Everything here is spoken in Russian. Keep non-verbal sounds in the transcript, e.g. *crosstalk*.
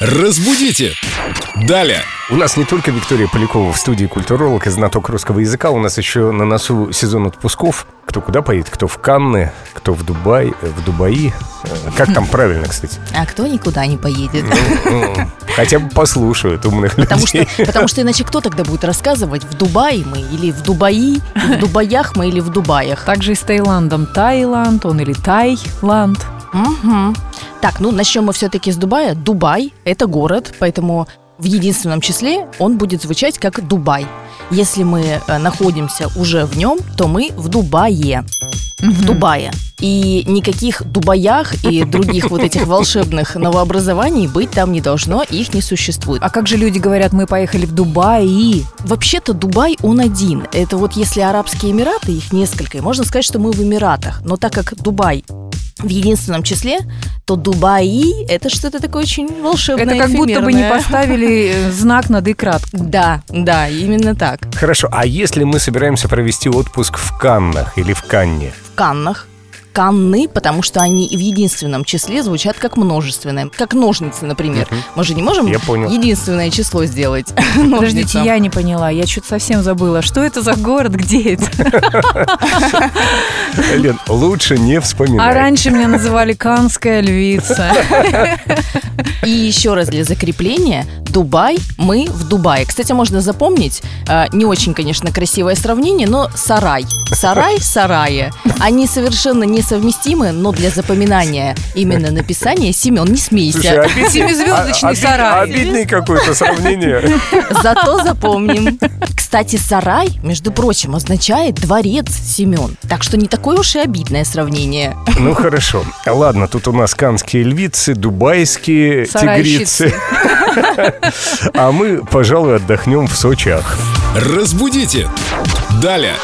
Разбудите! Далее! У нас не только Виктория Полякова в студии культуролог и знаток русского языка, у нас еще на носу сезон отпусков. Кто куда поедет, кто в Канны, кто в Дубай, э, в Дубаи. Э, Как там правильно, кстати? А кто никуда не поедет? Ну, Хотя бы послушают умных Потому что, людей. потому что иначе кто тогда будет рассказывать, в Дубае мы или в Дубаи, в Дубаях мы или в Дубаях? Также и с Таиландом. Таиланд, он или Тайланд. Мгм. Так, ну начнем мы все-таки с Дубая. Дубай – это город, поэтому в единственном числе он будет звучать как Дубай. Если мы э, находимся уже в нем, то мы в Дубае. В Дубае. И никаких Дубаях и других вот этих *laughs* волшебных новообразований быть там не должно, их не существует. А как же люди говорят, мы поехали в Дубай? Вообще-то Дубай он один. Это вот если Арабские Эмираты, их несколько, и можно сказать, что мы в Эмиратах. Но так как Дубай в единственном числе, то Дубаи – это что-то такое очень волшебное, Это как будто бы не эфемерное. поставили *laughs* знак над и кратко. Да, да, именно так. Хорошо, а если мы собираемся провести отпуск в Каннах или в Канне? В Каннах. Канны, потому что они в единственном числе звучат как множественное. Как ножницы, например. Мы же не можем Я понял. единственное число сделать. *laughs* Подождите, я не поняла, я что-то совсем забыла. Что это за город, где это? *laughs* Лен, лучше не А вспоминай. раньше меня называли Канская львица. *laughs* И еще раз для закрепления, Дубай, мы в Дубае. Кстати, можно запомнить, э, не очень, конечно, красивое сравнение, но сарай. Сарай, сарае. Они совершенно несовместимы, но для запоминания именно написания Семен, не Слушай, смейся. обидный- Семизвездочный а- обид- сарай. Обидное какое-то сравнение. Зато запомним. Кстати, сарай, между прочим, означает дворец Семен. Так что не такое уж и обидное сравнение. Ну хорошо. Ладно, тут у нас канские львицы, дубайские Сарайщицы. тигрицы. А мы, пожалуй, отдохнем в Сочах. Разбудите! Далее!